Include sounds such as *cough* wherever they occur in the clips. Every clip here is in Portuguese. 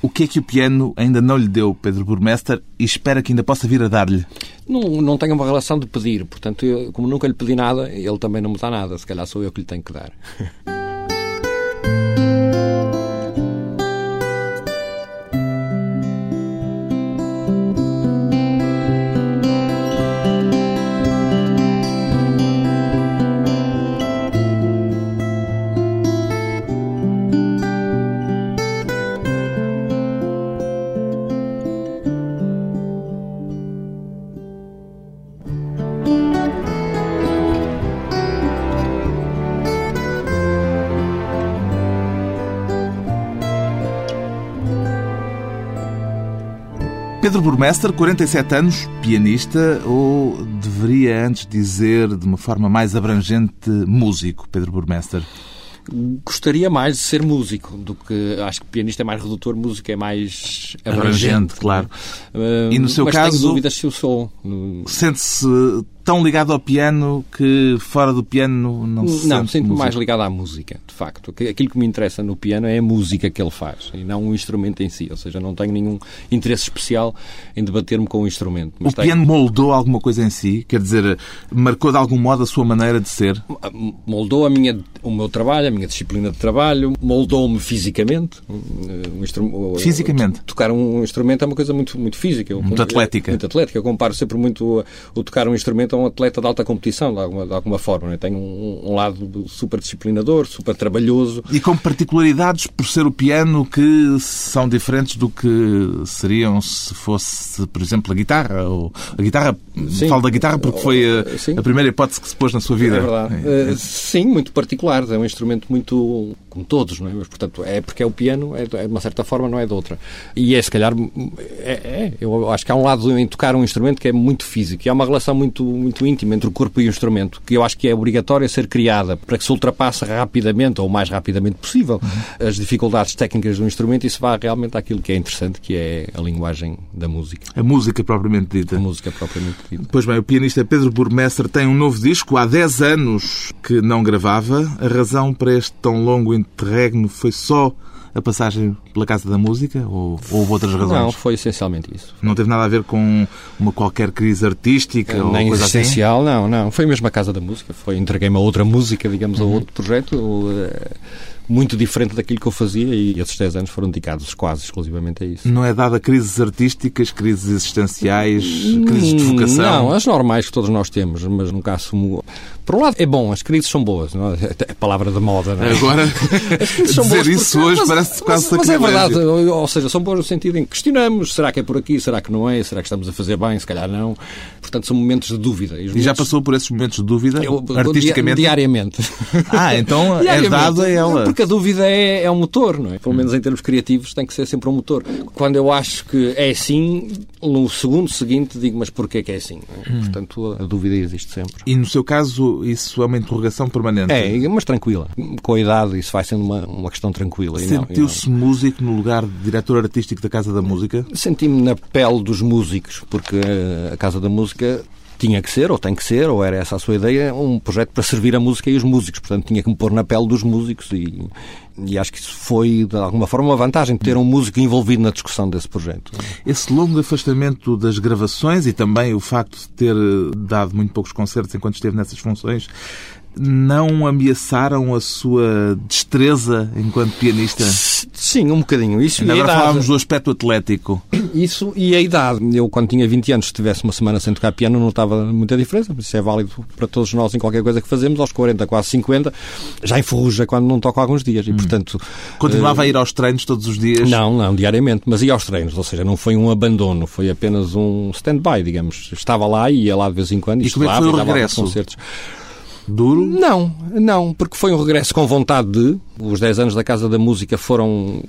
O que é que o piano ainda não lhe deu, Pedro Burmester, e espera que ainda possa vir a dar-lhe? Não, não tenho uma relação de pedir, portanto, eu, como nunca lhe pedi nada, ele também não me dá nada. Se calhar sou eu que lhe tenho que dar. *laughs* Burmester, 47 anos, pianista, ou deveria antes dizer de uma forma mais abrangente músico, Pedro Burmester? Gostaria mais de ser músico do que acho que pianista é mais redutor, música é mais abrangente, abrangente claro. Uh, e no seu mas caso, tenho dúvidas se eu sou. Sente-se tão ligado ao piano que fora do piano não se Não, sinto-me músico. mais ligado à música, de facto. Aquilo que me interessa no piano é a música que ele faz e não o instrumento em si. Ou seja, não tenho nenhum interesse especial em debater-me com o instrumento. O tenho... piano moldou alguma coisa em si? Quer dizer, marcou de algum modo a sua maneira de ser? Moldou a minha, o meu trabalho, a minha disciplina de trabalho, moldou-me fisicamente. Um instru... Fisicamente? Tocar um instrumento é uma coisa muito, muito física. Muito atlética. Muito atlética. Eu comparo sempre muito o tocar um instrumento a um atleta de alta competição, de alguma, de alguma forma. Né? Tem um, um, lado super disciplinador, super trabalhoso. E com particularidades por ser o piano que são diferentes do que seriam se fosse, por exemplo, a guitarra. Ou a guitarra, sim. falo da guitarra porque foi a, a, primeira hipótese que se pôs na sua vida. É verdade. É. Uh, sim, muito particular. É um instrumento muito como todos, não é? Mas, portanto, é porque é o piano, é de uma certa forma, não é de outra. E é, se calhar, é, é, eu acho que há um lado em tocar um instrumento que é muito físico e há uma relação muito, muito íntima entre o corpo e o instrumento, que eu acho que é obrigatória ser criada para que se ultrapasse rapidamente, ou o mais rapidamente possível, as dificuldades técnicas do instrumento e se vá realmente àquilo que é interessante, que é a linguagem da música. A música propriamente dita. A música propriamente dita. Pois bem, o pianista Pedro Burmesser tem um novo disco, há 10 anos que não gravava. A razão para este tão longo interregno foi só a passagem pela Casa da Música ou, ou houve outras razões? Não, foi essencialmente isso. Não teve nada a ver com uma qualquer crise artística Nem ou coisa existencial, assim? não, não. Foi mesmo a Casa da Música. Foi entreguei-me a outra música, digamos, Uhum. a outro projeto. Uh, muito diferente daquilo que eu fazia e esses 10 anos foram dedicados quase exclusivamente a isso. Não é dada crises artísticas, crises existenciais, crises de vocação? Não, as normais que todos nós temos, mas nunca assumo. Por um lado, é bom, as crises são boas, não é? É palavra da moda, não é? Agora, dizer isso hoje mas, parece quase mas, mas é verdade, ou seja, são boas no sentido em que questionamos, será que é por aqui, será que não é, será que estamos a fazer bem, se calhar não. Portanto, são momentos de dúvida. E já momentos- passou por esses momentos de dúvida, Eu- artisticamente? Diariamente. Ah, então *laughs* é Diariamente. dado a ela. Porque a dúvida é, é um motor, não é? Pelo menos em termos criativos tem que ser sempre um motor. Quando eu acho que é assim, no segundo seguinte digo, mas porquê que é assim? é? Portanto, a dúvida existe sempre. E no seu caso, isso é uma interrogação permanente? É, mas tranquila. Com a idade isso vai sendo uma, uma questão tranquila. Sentiu-se músico no lugar de diretor artístico da Casa da Música? Senti-me na pele dos músicos, porque eh, a Casa da Música tinha que ser, ou tem que ser, ou era essa a sua ideia, um projeto para servir a música e os músicos. Portanto, tinha que me pôr na pele dos músicos e, e acho que isso foi, de alguma forma, uma vantagem, ter um músico envolvido na discussão desse projeto. Esse longo afastamento das gravações e também o facto de ter eh, dado muito poucos concertos enquanto esteve nessas funções não ameaçaram a sua destreza enquanto pianista? Sim, um bocadinho. Isso Ainda e agora idade. falávamos do aspecto atlético. *clears throat* Isso e a idade. Eu, quando tinha 20 anos, se tivesse uma semana sem tocar piano, não notava muita diferença. Isso é válido para todos nós em qualquer coisa que fazemos. Aos 40, quase 50, já enferruja quando não toco há alguns dias. E, portanto... Continuava a ir aos treinos todos os dias? Não, não, diariamente, mas ia aos treinos, ou seja, não foi um abandono, foi apenas um stand-by, digamos. Estava lá e ia lá de vez em quando e, E como é que foi o regresso? concertos. Duro? Não, não, porque foi um regresso com vontade de. Os 10 anos da Casa da Música foram.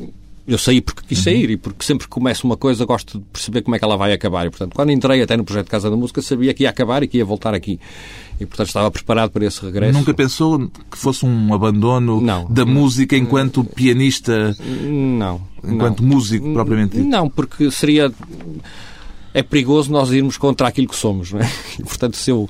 Eu saí porque quis sair e porque sempre que começo uma coisa gosto de perceber como é que ela vai acabar. E, portanto, quando entrei até no projeto Casa da Música, sabia que ia acabar e que ia voltar aqui. E, portanto, estava preparado para esse regresso. Nunca pensou que fosse um abandono Não. da música enquanto pianista, Não. enquanto não. músico propriamente dito? Não, porque seria. É perigoso nós irmos contra aquilo que somos, não é? *laughs* E, portanto, se eu,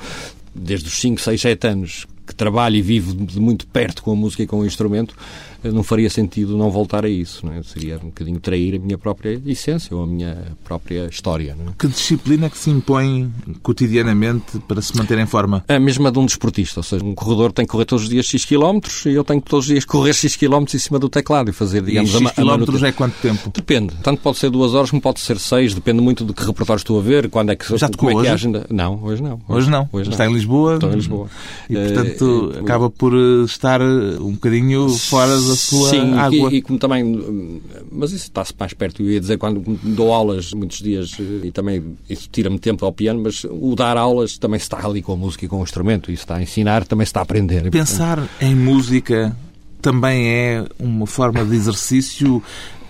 desde os 5, 6, 7 anos que trabalho e vivo de muito perto com a música e com o instrumento, não faria sentido não voltar a isso. Não é? Seria um bocadinho trair a minha própria essência ou a minha própria história. Não é? Que disciplina é que se impõe cotidianamente para se manter em forma? A mesma de um desportista, ou seja, um corredor tem que correr todos os dias X quilómetros e eu tenho que todos os dias correr X quilómetros em cima do teclado e fazer, digamos, e X quilómetros é quanto tempo? Depende. Tanto pode ser duas horas como pode ser seis, depende muito de que repertório estou a ver, quando é que, Já como é que é a agenda. Não, hoje não. Hoje, hoje não. Hoje Está em Lisboa. Estou em Lisboa. E, portanto, uh, acaba por eh, estar um bocadinho fora da sua sim, água. E, e como também... Mas isso está-se mais perto. Eu ia dizer, quando dou aulas muitos dias, e também isso tira-me tempo ao piano, mas o dar aulas também se está ali com a música e com o instrumento, isso está a ensinar, também se está a aprender. Pensar em música também é uma forma de exercício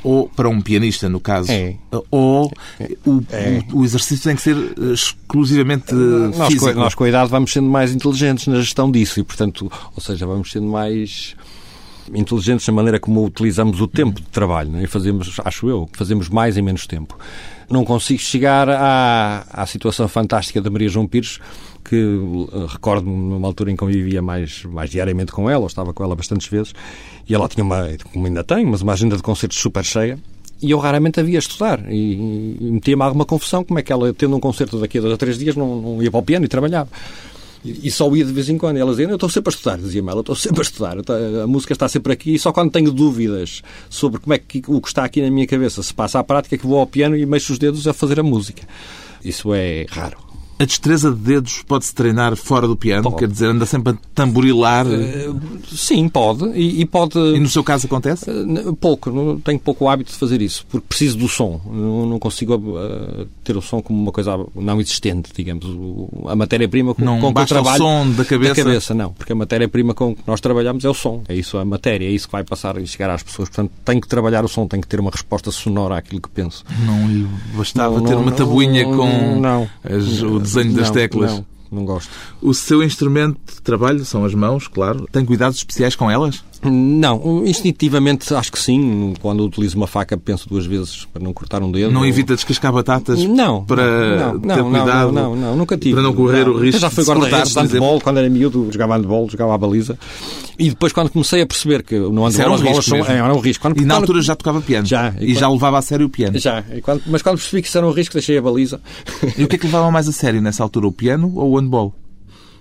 ou para um pianista, no caso, é. ou o, é. o, exercício tem que ser exclusivamente nós, físico. Nós, com a idade, vamos sendo mais inteligentes na gestão disso e, portanto, ou seja, vamos sendo mais inteligentes na maneira como utilizamos o tempo de trabalho né? e fazemos, acho eu, fazemos mais em menos tempo. Não consigo chegar à, à situação fantástica da Maria João Pires, que uh, recordo-me numa altura em que convivia mais, mais diariamente com ela, ou estava com ela bastantes vezes, e ela tinha uma, como ainda tem, mas uma agenda de concertos super cheia, e eu raramente havia estudar. E, e metia-me alguma confusão como é que ela, tendo um concerto daqui a dois ou três dias, não, não ia para o piano e trabalhava. E, só ia de vez em quando. E ela dizia, eu estou sempre a estudar, dizia-me ela, estou sempre a estudar. A música está sempre aqui e só quando tenho dúvidas sobre como é que o que está aqui na minha cabeça se passa à prática é que vou ao piano e mexo os dedos a fazer a música. Isso é raro. A destreza de dedos pode-se treinar fora do piano? Pode. Quer dizer, anda sempre a tamborilar? Uh, sim, pode. E, e, pode. E no seu caso acontece? Uh, pouco. Não, tenho pouco hábito de fazer isso, porque preciso do som. Não, não consigo uh, ter o som como uma coisa não existente, digamos. A matéria-prima com, não com que eu trabalho. o som da cabeça? Da cabeça, não. Porque a matéria-prima com que nós trabalhamos é o som. É isso a matéria, é isso que vai passar e chegar às pessoas. Portanto, tenho que trabalhar o som, tenho que ter uma resposta sonora àquilo que penso. Não lhe bastava não, ter uma tabuinha com as, o desenho das não, teclas? Não, não gosto. O seu instrumento de trabalho são as mãos, claro. Tem cuidados especiais com elas? Não, instintivamente acho que sim. Quando utilizo uma faca penso duas vezes para não cortar um dedo. Não ou... evita descascar batatas não, para não, ter não, cuidado? Não, não, não, nunca tive. Para não correr o risco já fui guarda-redes de handball, quando era miúdo, jogava handball, jogava a baliza. E depois quando comecei a perceber que no handball um as bolas são, era um risco. Quando, e na quando... altura já tocava piano? Já. E, e quando... já levava a sério o piano? Já. Mas quando percebi que isso era um risco, deixei a baliza. E o que é que levava mais a sério nessa altura, o piano ou o handball?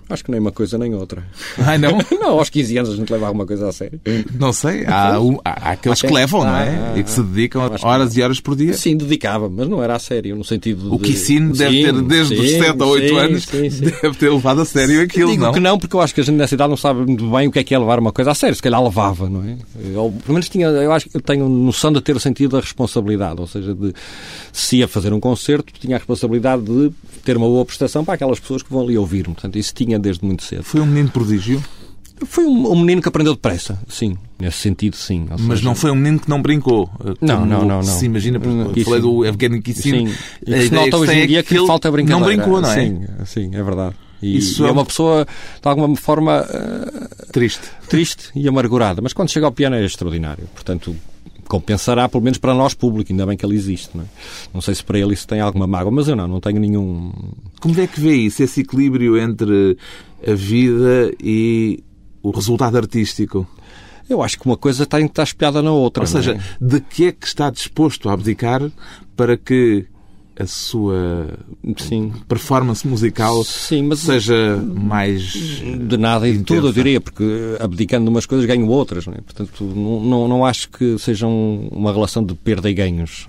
Acho que nem uma coisa nem outra. Ai, não? *laughs* não, aos 15 anos a gente leva alguma coisa a sério. Não sei. Há, um, há aqueles que levam, não é? e que se dedicam horas e horas por dia. Sim, dedicava, mas não era a sério, no sentido O de... Kissine deve ter, desde sim, os 7 a 8 sim, anos, sim, deve ter levado a sério aquilo, Digo não? que não, porque eu acho que a gente nessa idade não sabe muito bem o que é que é levar uma coisa a sério. Se calhar levava, não é? Pelo menos tinha, eu acho que eu tenho noção de ter o sentido da responsabilidade, ou seja, de se ia fazer um concerto, tinha a responsabilidade de ter uma boa prestação para aquelas pessoas que vão ali ouvir-me. Portanto, isso tinha desde muito cedo. Foi um menino prodígio? Foi um, um, menino que aprendeu depressa, sim. Nesse sentido, sim. Seja... Mas não foi um menino que não brincou? Não, não, não, não. Se imagina, porque falei do Evgeny Kissin. Sim. E se nota hoje em dia que, que falta brincadeira. Não brincou, não é? Sim, sim é verdade. E, Isso é uma pessoa, de alguma forma... Uh, triste. Triste e amargurada. Mas quando chega ao piano é extraordinário. Portanto, compensará, pelo menos para nós, público, ainda bem que ele existe. Não, é? não sei se para ele isso tem alguma mágoa, mas eu não, não tenho nenhum. Como é que vê isso, esse equilíbrio entre a vida e o resultado artístico? Eu acho que uma coisa tem que estar espiada na outra. Ou seja, é? de que é que está disposto a abdicar para que a sua Sim. performance musical Sim, mas seja mais. De nada e de tudo, eu diria, porque abdicando umas coisas ganho outras. Não é? Portanto, não, não, não acho que seja uma relação de perda e ganhos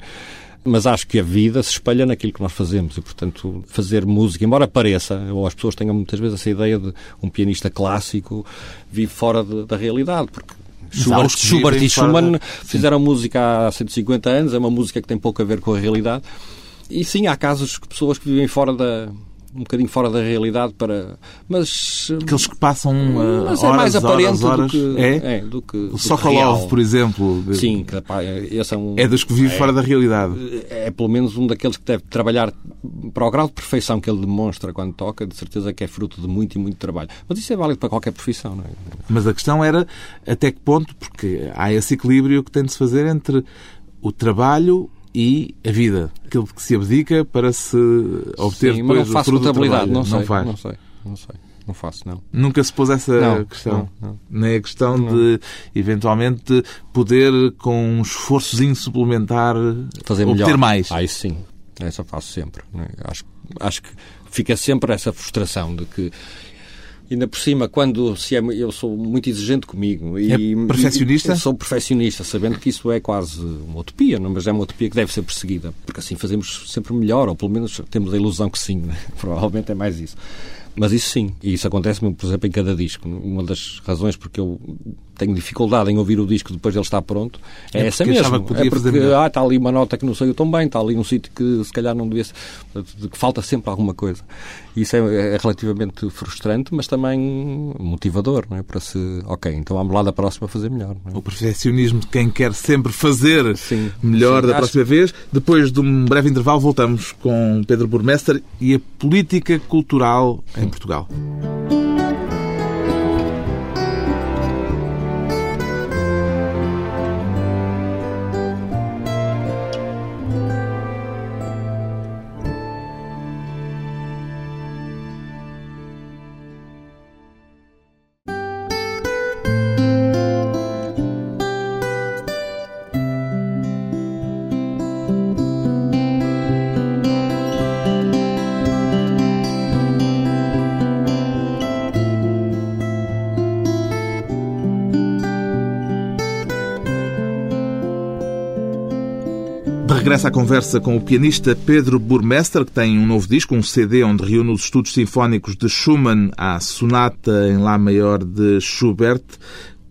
mas acho que a vida se espelha naquilo que nós fazemos e, portanto, fazer música, embora pareça, ou as pessoas tenham muitas vezes essa ideia de um pianista clássico vive fora de, da realidade, porque Schubert, Schubert e Schumann fizeram música há 150 anos, é uma música que tem pouco a ver com a realidade. E sim, há casos de pessoas que vivem fora da, um bocadinho fora da realidade para mas aqueles que passam uh, mas horas, é mais aparente horas, horas. do que é, é do que o Sokolov por exemplo sim que, pá, esse é, um, é dos que vive é, fora da realidade é, é pelo menos um daqueles que deve trabalhar para o grau de perfeição que ele demonstra quando toca de certeza que é fruto de muito e muito trabalho mas isso é válido para qualquer profissão não é? mas a questão era até que ponto porque há esse equilíbrio que tem de se fazer entre o trabalho e a vida. Aquilo que se abdica para se obter Sim, depois mas não o fruto do trabalho. Não, não, sei, faz. Não sei, não sei. não faço, não. Nunca se pôs essa não, questão? Não, não. Nem a questão de, eventualmente, poder, com um esforçozinho suplementar, Fazer obter melhor. mais? Ah, isso sim. Essa faço sempre. Né? Acho, acho que fica sempre essa frustração de que Ainda por cima, quando se é, eu sou muito exigente comigo. E, é perfeccionista? E, sou perfeccionista, sabendo que isso é quase uma utopia, não? mas é uma utopia que deve ser perseguida, porque assim fazemos sempre melhor, ou pelo menos temos a ilusão que sim, né? *laughs* provavelmente é mais isso. Mas isso sim, e isso acontece, por exemplo, em cada disco. Uma das razões porque eu tenho dificuldade em ouvir o disco depois de ele estar pronto é, é essa mesmo. Que é porque ah, está ali uma nota que não saiu tão bem, está ali um sítio que se calhar não devia ser, que falta sempre alguma coisa. Isso é, é, relativamente frustrante, mas também motivador, não é? Para se, ok, então vamos lá da próxima fazer melhor. É? O perfeccionismo de quem quer sempre fazer sim, melhor sim, da próxima vez. Depois de um breve intervalo, voltamos com Pedro Burmester e a política cultural em Portugal. Regressa à conversa com o pianista Pedro Burmester, que tem um novo disco, um CD onde reúne os estudos sinfónicos de Schumann à sonata em Lá maior de Schubert.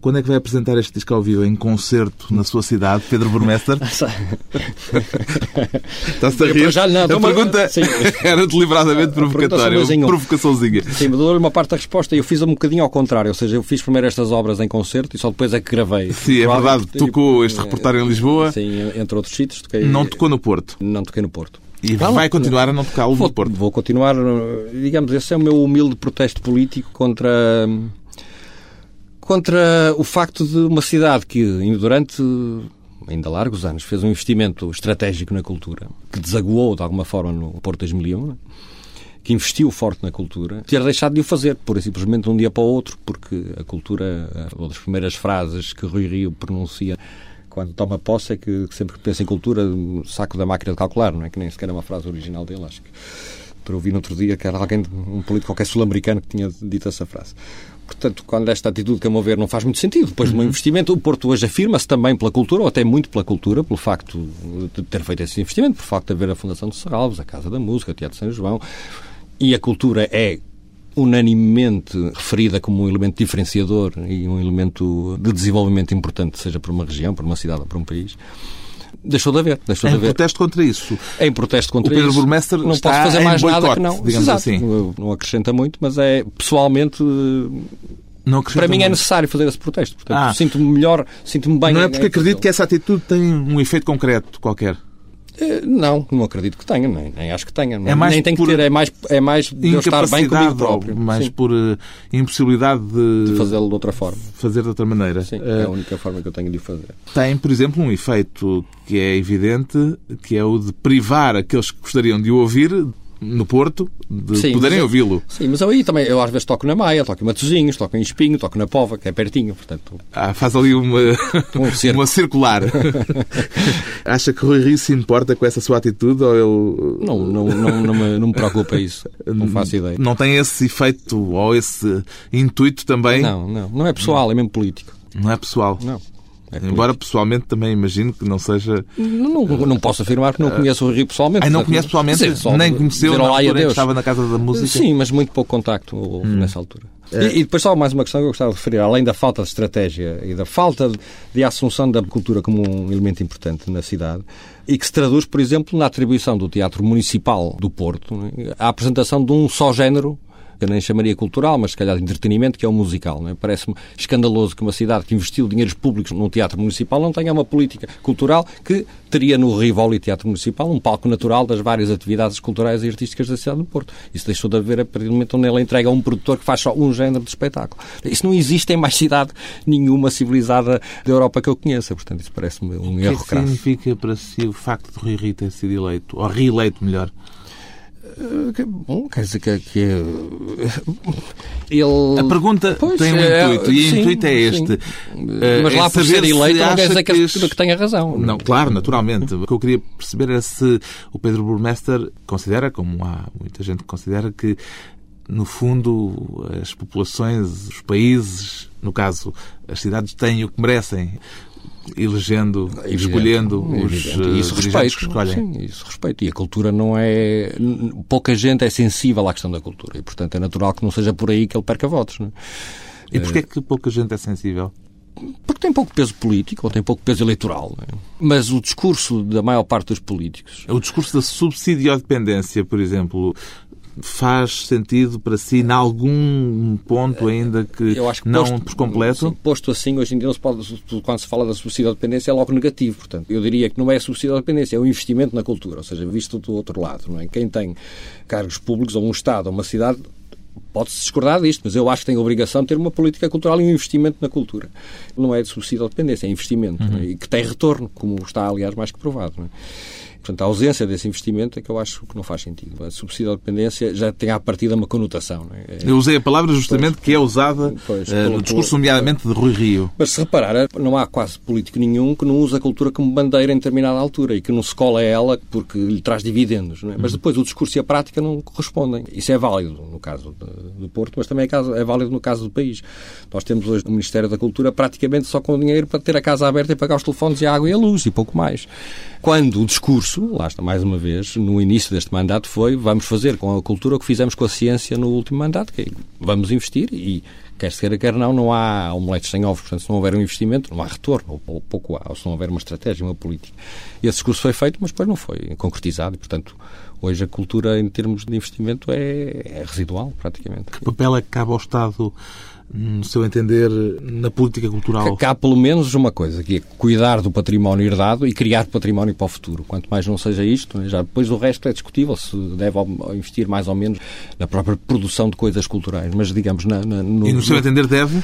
Quando é que vai apresentar este disco ao vivo em concerto na sua cidade, Pedro Burmester? *laughs* Está-se a rir? Já, não, a pergunta sim. *laughs* era deliberadamente provocatória, uma provocaçãozinha. Sim, mas dou uma parte da resposta. Eu fiz um bocadinho ao contrário, ou seja, eu fiz primeiro estas obras em concerto e só depois é que gravei. Sim, é verdade. Tocou este reportário em Lisboa. Sim, entre outros sítios. Toquei... Não tocou no Porto? Não toquei no Porto. E vai continuar a não tocá-lo no Porto? Vou continuar, digamos, esse é o meu humilde protesto político contra contra o facto de uma cidade que, durante ainda largos anos, fez um investimento estratégico na cultura, que desaguou de alguma forma no Porto 2001, né? que investiu forte na cultura, ter deixado de o fazer, por e simplesmente de um dia para o outro, porque a cultura, uma das primeiras frases que Rui Rio pronuncia quando toma posse é que sempre que pensa em cultura, saco da máquina de calcular, não é? Que nem sequer é uma frase original dele, acho que. Para ouvir no outro dia que era alguém, um político qualquer sul-americano que tinha dito essa frase. Portanto, quando esta atitude, que a meu ver, não faz muito sentido, depois uhum. de um uhum. investimento, o Porto hoje afirma-se também pela cultura, ou até muito pela cultura, pelo facto de ter feito esse investimento, por facto de haver a Fundação de Serralves, a Casa da Música, o Teatro de São João, e a cultura é unanimemente referida como um elemento diferenciador e um elemento de desenvolvimento importante, seja para uma região, para uma cidade ou para um país deixou de haver. Deixou em de haver. protesto contra isso. Em protesto contra o Pedro isso. Burmester não está posso fazer mais boicote, nada que não. Digamos Exato. assim. Não acrescenta muito, mas é pessoalmente para mim é muito. é necessário fazer esse protesto. Portanto, ah. sinto-me melhor, sinto-me bem. Não é porque acredito que essa atitude tem um efeito concreto qualquer. Eh, não, não acredito que tenha, nem, nem acho que tenha. É mais nem tem que ter, é mais, é mais de eu estar bem comigo próprio. Mais Sim. por uh, impossibilidade de, de fazê-lo de outra forma. Fazer de outra maneira. Sim, uh, é a única forma que eu tenho de o fazer. Tem, por exemplo, um efeito que é evidente, que é o de privar aqueles que gostariam de o ouvir no Porto de sim, poderem ouvi-lo. Sim, mas eu aí também, eu às vezes toco na Maia, toco em Matosinhos, toco em Espinho, toco na Pova, que é pertinho, portanto... Ah, faz ali uma, *laughs* um uma circular. *laughs* Acha que Rui Rio se importa com essa sua atitude ou ele... Não, não, não, não, me, não me preocupa isso, não faço ideia. Não tem esse efeito ou esse intuito também? Não, não, não é pessoal, é mesmo político. Não é pessoal? Não. É Embora pessoalmente também imagino que não seja. Não, não, não posso afirmar que não conheço o Rio pessoalmente. Ah, não conhece pessoalmente? Dizer, nem conheceu na altura que estava na Casa da Música? Sim, mas muito pouco contacto hum. nessa altura. É. E, e, depois só mais uma questão que eu gostava de referir, além da falta de estratégia e da falta de assunção da cultura como um elemento importante na cidade, e que se traduz, por exemplo, na atribuição do Teatro Municipal do Porto, né, a apresentação de um só género eu nem chamaria cultural, mas se calhar de entretenimento, que é o musical. É? Parece-me escandaloso que uma cidade que investiu dinheiros públicos num teatro municipal não tenha uma política cultural que teria no Rivoli Teatro Municipal um palco natural das várias atividades culturais e artísticas da cidade do Porto. Isso deixou de haver a partir do momento onde ela entrega a um produtor que faz só um género de espetáculo. Isso não existe em mais cidade nenhuma civilizada da Europa que eu conheça. Portanto, isso parece-me um erro crasso. O que significa para si o facto de Rui Rio ter sido eleito, ou reeleito melhor? Bom, quer dizer que, que *laughs* ele... A pergunta pois, tem um é, intuito, e o intuito é este. Uh, Mas é lá por ser eleito não quer dizer que, que, que tenha razão. Não, claro, naturalmente. O que eu queria perceber era se o Pedro Burmester considera, como há muita gente que considera, que no fundo, as populações, os países, no caso, as cidades, têm o que merecem elegendo, e escolhendo os evidente. isso respeito, que escolhem. Sim, isso respeito. E a cultura não é... Pouca gente é sensível à questão da cultura e, portanto, é natural que não seja por aí que ele perca votos. Não é? E porquê é que pouca gente é sensível? Porque tem pouco peso político ou tem pouco peso eleitoral. É? Mas o discurso da maior parte dos políticos. O discurso da subsidiodependência, por exemplo, faz sentido para si, em algum ponto ainda que, que não posto, por completo? Sim, posto assim, hoje em dia, se pode, quando se fala da subsidiodependência, é logo negativo. Portanto, eu diria que não é a subsidiodependência, é o investimento na cultura, ou seja, visto do outro lado. Não é? Quem tem cargos públicos, ou um Estado, ou uma cidade, Pode-se discordar disto, mas eu acho que tem a obrigação de ter uma política cultural e um investimento na cultura. Não é de subsídio ou dependência, é investimento. Uhum. É? E que tem retorno, como está, aliás, mais que provado. É? Portanto, a ausência desse investimento é que eu acho que não faz sentido. A subsídio à dependência já tem à partida uma conotação. É? Eu usei a palavra justamente pois, que é usada pois, uh, no discurso, nomeadamente, de Rui Rio. Mas se reparar, não há quase político nenhum que não use a cultura como bandeira em determinada altura e que não se cola a ela porque lhe traz dividendos. É? Mas uhum. depois o discurso e a prática não correspondem. Isso é válido no caso do Porto, mas também é, é válido no caso do país. Nós temos hoje no Ministério da Cultura praticamente só com dinheiro para ter a casa aberta e pagar os telefones e a água e a luz e pouco mais. Quando o discurso, lá está mais uma vez, no início deste mandato foi vamos fazer com a cultura o que fizemos com a ciência no último mandato, que é, vamos investir e quer se queira, quer não, não há omeletes sem ovos. Portanto, se não houver um investimento, não há retorno, ou pouco há, ou se não houver uma estratégia, uma política. Esse discurso foi feito, mas depois não foi concretizado. E, portanto, hoje a cultura, em termos de investimento, é, é residual, praticamente. Que papel é que cabe ao Estado no seu entender, na política cultural? Que há pelo menos uma coisa, que é cuidar do património herdado e criar património para o futuro. Quanto mais não seja isto, né, já depois o resto é discutível, se deve investir mais ou menos na própria produção de coisas culturais. Mas, digamos, na, na, no, e no seu entender deve?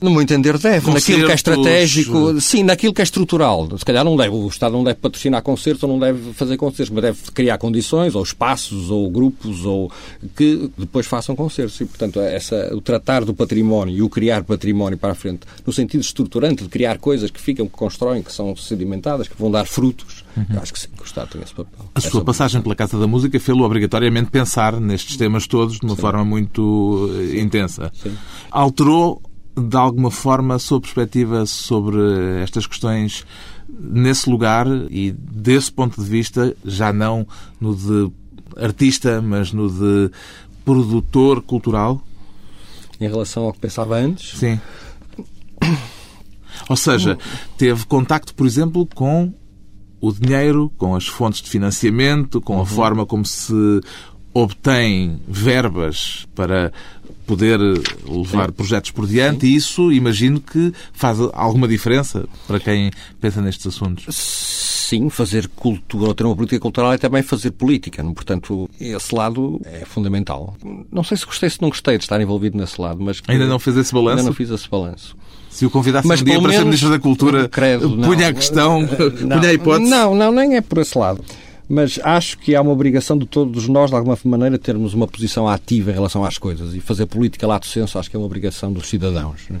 No meu entender, deve. Concertos... Naquilo que é estratégico, sim, naquilo que é estrutural. Se calhar não deve, o Estado não deve patrocinar concertos ou não deve fazer concertos, mas deve criar condições, ou espaços, ou grupos, ou que depois façam concertos. E, portanto, essa, o tratar do património e o criar património para a frente, no sentido estruturante de criar coisas que ficam, que constroem, que são sedimentadas, que vão dar frutos, uhum. acho que sim, que o Estado tem esse papel. A sua passagem pela Casa da Música fez-lo obrigatoriamente pensar nestes temas todos de uma sim. forma muito eh, intensa. Sim. Alterou de alguma forma, a sua perspectiva sobre estas questões nesse lugar e desse ponto de vista, já não no de artista, mas no de produtor cultural? Em relação ao que pensava antes? Sim. Ou seja, teve contacto, por exemplo, com o dinheiro, com as fontes de financiamento, com a uhum. forma como se obtém verbas para poder levar Sim. projetos por diante Sim. e isso imagino que faz alguma diferença para quem pensa nestes assuntos. Sim, fazer cultura ou ter uma política cultural é também fazer política. Portanto, esse lado é fundamental. Não sei se gostei, se não gostei de estar envolvido nesse lado, mas... Ainda não fez esse balanço? Ainda não fiz esse balanço. Se o convidasse mas, um dia para menos, ser Ministro da Cultura, credo, punha a questão, não, punha a hipótese? Não, não, nem é por esse lado mas acho que há uma obrigação de todos nós, de alguma maneira, termos uma posição ativa em relação às coisas. E fazer política lato senso acho que é uma obrigação dos cidadãos. Né?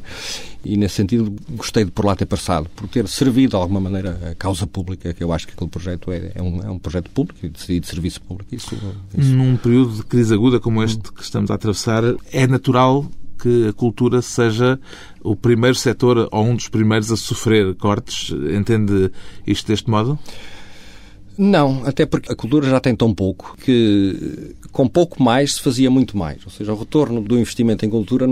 E, nesse sentido, gostei de por lá ter passado, por ter servido, de alguma maneira, a causa pública, que eu acho que aquele projeto é, é, um, é um projeto público e de, de serviço público. Isso, isso... Num período de crise aguda como este que estamos a atravessar, é natural que a cultura seja o primeiro setor ou um dos primeiros a sofrer cortes. Entende isto deste modo? Não, até porque a cultura já tem tão pouco que com pouco mais se fazia muito mais. Ou seja, o retorno do investimento em cultura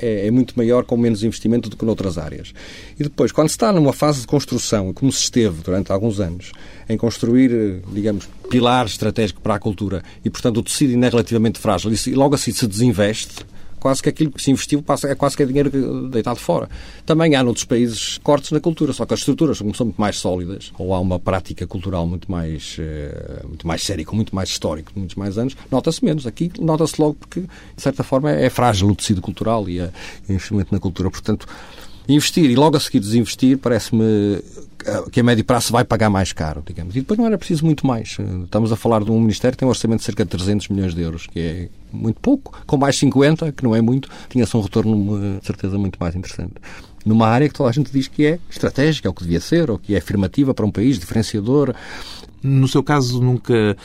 é, é, muito maior com menos investimento do que noutras áreas. E depois, quando se está numa fase de construção, como se esteve durante alguns anos, em construir, digamos, pilares estratégicos para a cultura e, portanto, o tecido ainda é relativamente frágil e logo assim se desinveste, quase que aquilo que se investiu passa, é quase que é dinheiro deitado fora. Também há noutros países cortes na cultura, só que as estruturas são muito mais sólidas, ou há uma prática cultural muito mais, eh, muito mais séria, com muito mais histórico, de muitos mais anos, nota-se menos. Aqui nota-se logo porque, de certa forma, é frágil o tecido cultural e o investimento na cultura. Portanto, Investir e logo a seguir desinvestir parece-me que a médio prazo vai pagar mais caro, digamos. E depois não era preciso muito mais. Estamos a falar de um Ministério que tem um orçamento de cerca de 300 milhões de euros, que é muito pouco. Com mais 50, que não é muito, tinha-se um retorno, de certeza, muito mais interessante. Numa área que toda a gente diz que é estratégica, é o que devia ser, ou que é afirmativa para um país, diferenciador. No seu caso, nunca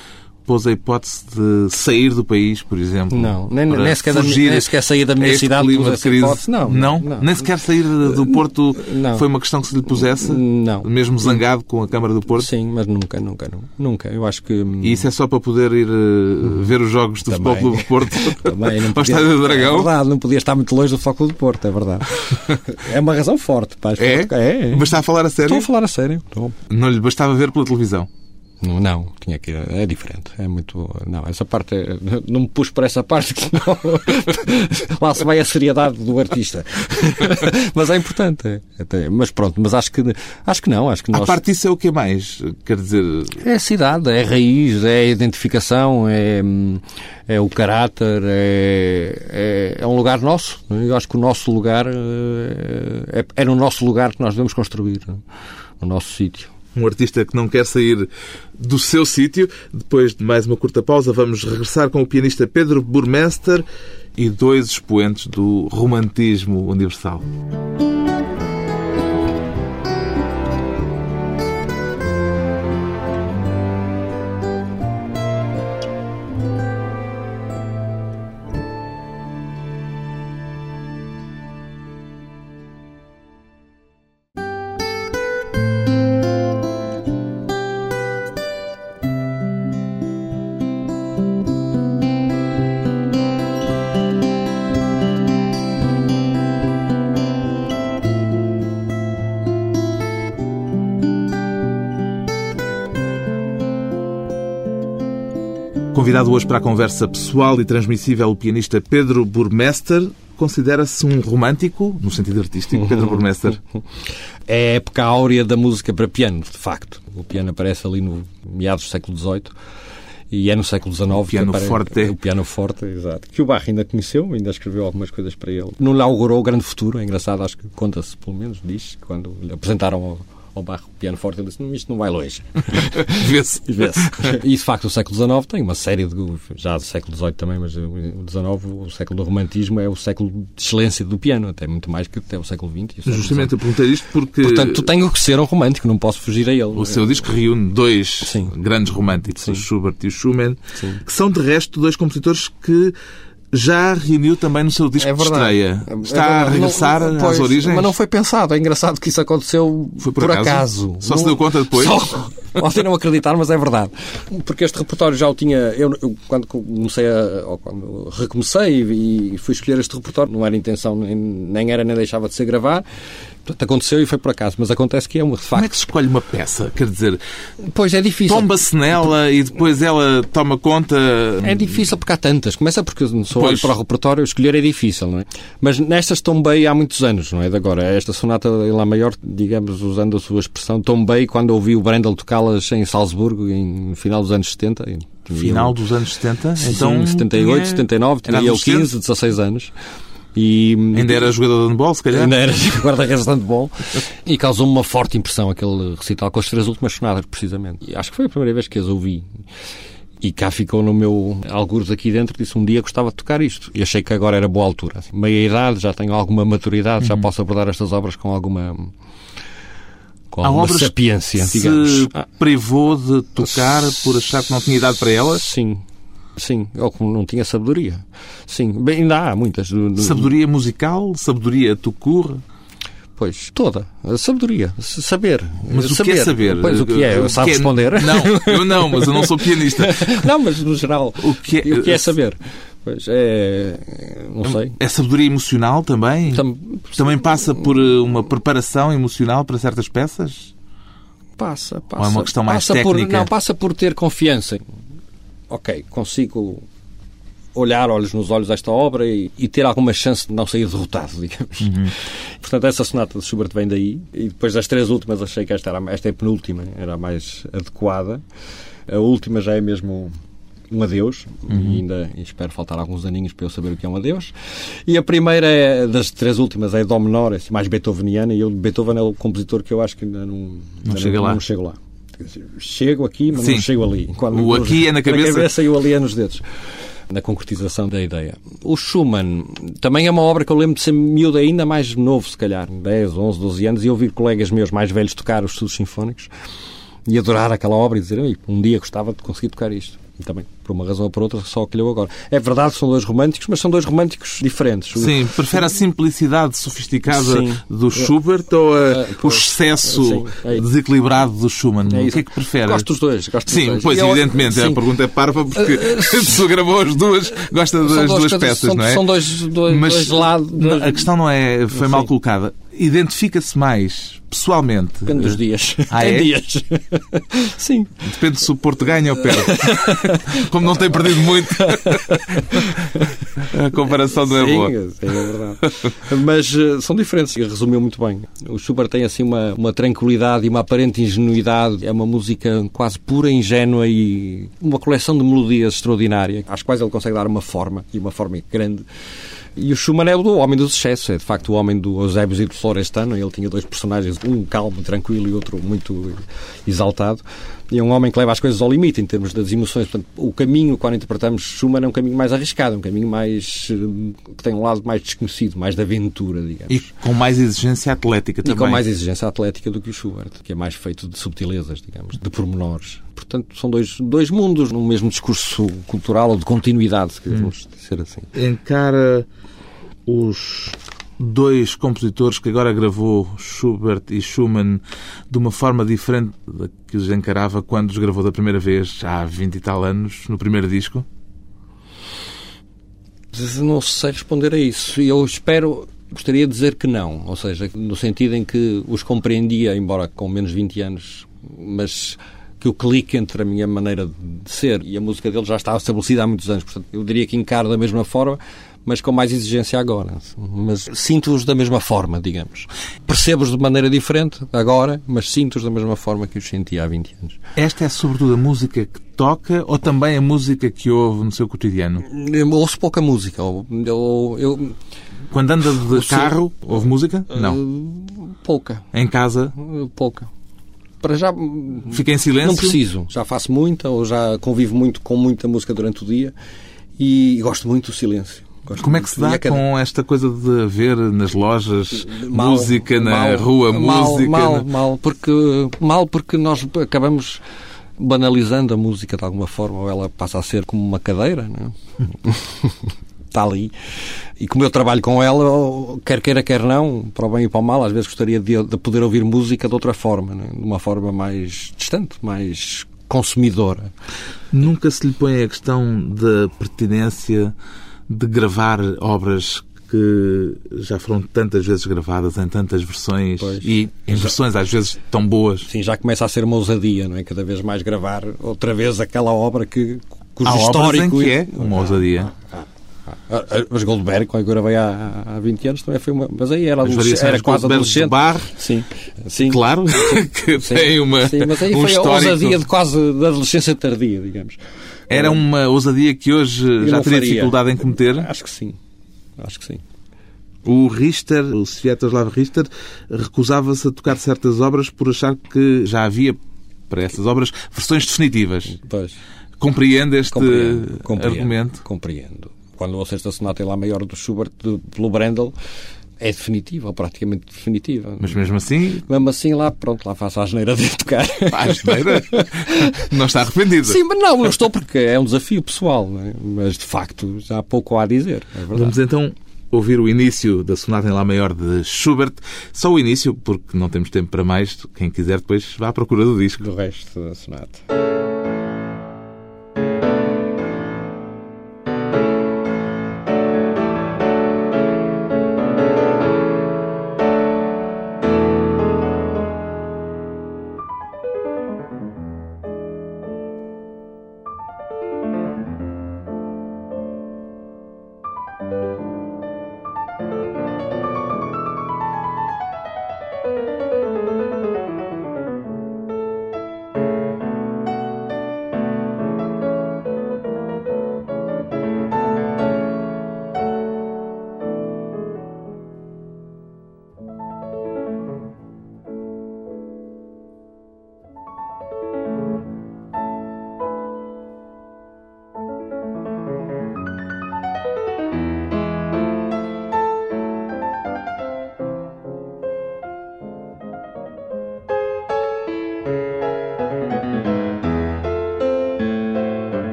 pôs a hipótese de sair do país, por exemplo? Não, nem, nem, sequer, da, nem sequer sair da minha cidade pôs essa hipótese. Não, não, não, Nem sequer sair do Porto não. foi uma questão que se lhe pusesse? Não. Mesmo zangado com a Câmara do Porto? Sim, mas nunca, nunca, nunca. Eu acho que... E isso é só para poder ir uh, ver os jogos do Futebol Clube do Porto? *laughs* *laughs* Também. Não podia... Estádio do Dragão? É verdade, não podia estar muito longe do Futebol Clube do Porto, é verdade. *laughs* é uma razão forte. Para é? é? Mas está a falar a sério? Estou a falar a sério. Estou. Não lhe bastava ver pela televisão? Não, tinha que ir. É diferente. É muito. Não, essa parte. Não me pus por essa parte que não. *laughs* Lá se vai a seriedade do artista. *laughs* mas é importante. É, mas pronto, mas acho que acho que não. Acho que nós... A parte disso é o que mais? Quer dizer. É a cidade, é a raiz, é a identificação, é, é o caráter, é, é, é um lugar nosso. Eu acho que o nosso lugar é, é, é no nosso lugar que nós devemos construir, no nosso sítio um artista que não quer sair do seu sítio. Depois de mais uma curta pausa, vamos regressar com o pianista Pedro Burmester e dois expoentes do romantismo universal. Convidado hoje para a conversa pessoal e transmissível o pianista Pedro Burmester. Considera-se um romântico, no sentido artístico, Pedro Burmester? *laughs* É a época áurea da música para piano, de facto. O piano aparece ali no meados do século XVIII e é no século XIX. O piano forte. O piano forte, exato. Que o Barre ainda conheceu, ainda escreveu algumas coisas para ele. Não lhe augurou o grande futuro, é engraçado, acho que conta-se, pelo menos, diz, quando lhe apresentaram ao barro piano forte, ele disse, isto não vai longe. *laughs* Vê-se. Vê e, de facto, o século XIX tem uma série de... Já do século XVIII também, mas o XIX, o século do romantismo, é o século de excelência do piano, até muito mais que até o século XX. O Justamente, eu perguntei isto porque... Portanto, tenho que ser um romântico, não posso fugir a ele. O seu disco reúne dois Sim. grandes românticos, Sim. o Schubert e o Schumann, Sim. que são, de resto, dois compositores que já reuniu também no seu disco é de estreia. É Está é a regressar não, pois, às origens? Mas não foi pensado. É engraçado que isso aconteceu por, por acaso. acaso. Só não, se deu conta depois? Só, podem não acreditar, mas é verdade. Porque este repertório já o tinha... Eu, eu quando comecei a... Ou quando recomecei e, e fui escolher este repertório, não era intenção, nem, nem era nem deixava de ser gravar. Portanto, aconteceu e foi por acaso, mas acontece que é um facto. Como é que se escolhe uma peça? Quer dizer, pois é difícil. Tomba-se nela e depois ela toma conta. É difícil porque há tantas. Começa porque eu sou pois. para o repertório, escolher é difícil, não é? Mas nestas tombei há muitos anos, não é? De agora. Esta sonata em Lá Maior, digamos, usando a sua expressão, tombei quando ouvi o Brendel tocá-las em Salzburgo, em, no final dos anos 70. Final dos anos 70? Sim, então, 78, tinha... 79, tinha eu 15, 16 anos. E, ainda era jogador de handball, se calhar? Ainda era *laughs* guarda-redes de handball. e causou-me uma forte impressão aquele recital com as três últimas sonatas, precisamente. E acho que foi a primeira vez que as ouvi. E cá ficou no meu algures aqui dentro, disse um dia gostava de tocar isto. E achei que agora era boa altura. Assim, meia idade, já tenho alguma maturidade, uhum. já posso abordar estas obras com alguma com alguma sapiência, digamos. Se privou de tocar por achar que não tinha idade para elas? Sim, Sim, ou como não tinha sabedoria. Sim, bem, ainda há muitas. Sabedoria musical? Sabedoria tucur? Pois, toda. A sabedoria. Saber. Mas saber. o que é saber? Pois, o que é? Sabe é... responder? Não, eu não, mas eu não sou *laughs* pianista. não, mas no geral. O que é, o que é saber? Pois é. Não sei. É sabedoria emocional também? Tam... Também passa por eh, uma preparação emocional para certas peças? Passa, passa. Ou é uma questão mais passa técnica? Por, não, passa por ter confiança ok, consigo olhar olhos nos olhos esta obra e, e, ter alguma chance de não sair derrotado, *laughs* digamos. Uhum. Portanto, essa sonata de Schubert vem daí. E depois das três últimas achei que esta, era, esta é a penúltima, era a mais adequada. A última já é mesmo um adeus, uhum. e ainda espero faltar alguns aninhos para eu saber o que é um adeus. E a primeira é, das três últimas é Dó menor, é mais beethoveniana, e eu, Beethoven é o compositor que eu acho que ainda não, não, ainda chega, não, lá. não chego lá. Chego aqui, mas Sim. não chego ali. Quando, o aqui *laughs* é na cabeça. Na cabeça e o ali é nos dedos na concretização da ideia. O Schumann também é uma obra que eu lembro de ser miúdo ainda mais novo, se calhar, 10, 11, 12 anos, e ouvir colegas meus mais velhos tocar os estudos sinfónicos e adorar aquela obra e dizer, um dia gostava de conseguir tocar isto também, por uma razão ou por outra, só calhou agora. É verdade, são dois românticos, mas são dois românticos diferentes. Sim, prefere a simplicidade sofisticada Sim. do Schubert ou a, o excesso Sim, é desequilibrado do Schumann? É o que é que prefere? Gosto dos dois. Gosto dos Sim, dois. pois, evidentemente. Eu, a pergunta é parva porque *laughs* *laughs* se gravou as duas, gosta das duas peças, são, não é? São dois, dois, mas dois lados. A questão não é, foi mal colocada. Identifica-se mais pessoalmente? Depende dos dias. Ah, Tem é? dias. *laughs* Sim. Depende se o Porto ganha ou perde. *laughs* Como não tem perdido muito, a comparação não é sim, boa. Sim, é verdade. Mas uh, são diferentes. Resumiu muito bem. O Schubert tem assim uma, uma tranquilidade e uma aparente ingenuidade. É uma música quase pura, ingênua e uma coleção de melodias extraordinária, às quais ele consegue dar uma forma, e uma forma grande. E o Schumann é o homem dos excessos, é de facto o homem do Eusebius e do Florestano. Ele tinha dois personagens, um calmo, tranquilo e outro muito exaltado. E é um homem que leva as coisas ao limite em termos das emoções. Portanto, o caminho, quando interpretamos Schumann, é um caminho mais arriscado, um caminho mais eh, que tem um lado mais desconhecido, mais de aventura, digamos. E com mais exigência atlética também. E com mais exigência atlética do que o Schubert, que é mais feito de subtilezas, digamos, de pormenores. Portanto, são dois, dois mundos num mesmo discurso cultural ou de continuidade, se quisermos hum. dizer assim. Encara os dois compositores que agora gravou Schubert e Schumann de uma forma diferente da que os encarava quando os gravou da primeira vez há 20 e tal anos, no primeiro disco? Não sei responder a isso. Eu espero, gostaria de dizer que não. Ou seja, no sentido em que os compreendia, embora com menos 20 anos, mas que o clique entre a minha maneira de ser e a música dele já estava estabelecida há muitos anos. Portanto, eu diria que encaro da mesma forma, mas com mais exigência agora. Mas sinto-os da mesma forma, digamos. Percebo-os de maneira diferente agora, mas sinto-os da mesma forma que os sentia há 20 anos. Esta é sobretudo a música que toca ou também a música que ouve no seu cotidiano? Eu ouço pouca música. Eu, eu, eu... Quando anda de carro, ouve música? Não. Uh, pouca. Em casa? Uh, pouca para já fica em silêncio. Não preciso. Já faço muita ou já convivo muito com muita música durante o dia e gosto muito do silêncio. Gosto Como é que se dá cada... com esta coisa de ver nas lojas mal, música, na mal, rua mal, música? Mal, na... mal, porque, mal porque nós acabamos banalizando a música de alguma forma, ou ela passa a ser como uma cadeira, não é? *laughs* está ali. E como eu trabalho com ela, quer queira, quer não, para o bem e para o mal, às vezes gostaria de, de poder ouvir música de outra forma, né? de uma forma mais distante, mais consumidora. Nunca se lhe põe a questão da pertinência de gravar obras que já foram tantas vezes gravadas em tantas versões pois. e em versões às vezes tão boas. Sim, já começa a ser uma ousadia, não é? Cada vez mais gravar outra vez aquela obra que cujo Há histórico em que é uma ousadia. Ah, ah. Ah, ah, mas Goldberg, quando eu gravei há, há 20 anos, também foi uma. Mas aí era, era quase adolescente. Bar, sim, sim. Claro, *laughs* que sim, tem uma. Sim, mas aí um foi histórico... a ousadia de quase da adolescência tardia, digamos. Era uma ousadia que hoje eu já teria faria. dificuldade em cometer? Acho que sim. Acho que sim. O Richter, o Sviatoslav Richter, recusava-se a tocar certas obras por achar que já havia para essas obras versões definitivas. Pois. Compreende este compreendo, compreendo, argumento? Compreendo quando a sexta sonata em lá maior do Schubert pelo Brendel é definitiva, ou praticamente definitiva. Mas mesmo assim? Mesmo assim, lá, pronto, lá faço a asneira de tocar. A asneira? *laughs* não está arrependido? Sim, mas não, não estou porque é um desafio pessoal, é? mas de facto já há pouco há a dizer. É Vamos então ouvir o início da sonata em Lá maior de Schubert. Só o início, porque não temos tempo para mais. Quem quiser depois vá à procura do disco. Do resto da sonata.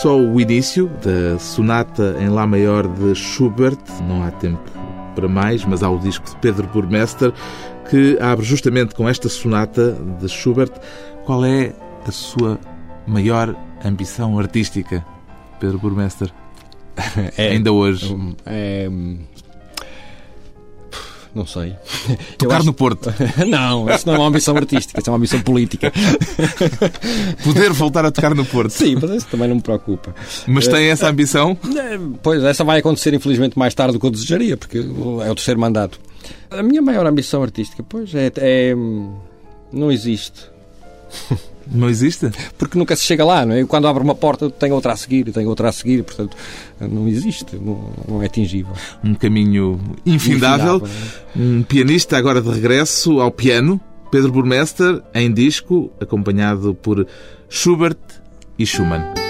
Só o início da sonata em Lá maior de Schubert. Não há tempo para mais, mas há o disco de Pedro Burmester que abre justamente com esta sonata de Schubert. Qual é a sua maior ambição artística, Pedro Burmester? É, Ainda hoje. É, não sei. *laughs* Tocar acho... no Porto. *laughs* não, isso não é uma ambição artística, isso é uma ambição política. *laughs* Poder voltar a tocar no Porto. Sim, mas isso também não me preocupa. Mas tem essa ambição? Eh, pois, essa vai acontecer infelizmente mais tarde do que eu desejaria, porque é o terceiro mandato. A minha maior ambição artística, pois, é, é não existe. *laughs* Não existe? Porque nunca se chega lá, não é? Quando abre uma porta, tem outra a seguir, tem outra a seguir, portanto, não existe, não, não é atingível. Um caminho infindável. infindável é? Um pianista agora de regresso ao piano, Pedro Burmester, em disco, acompanhado por Schubert e Schumann.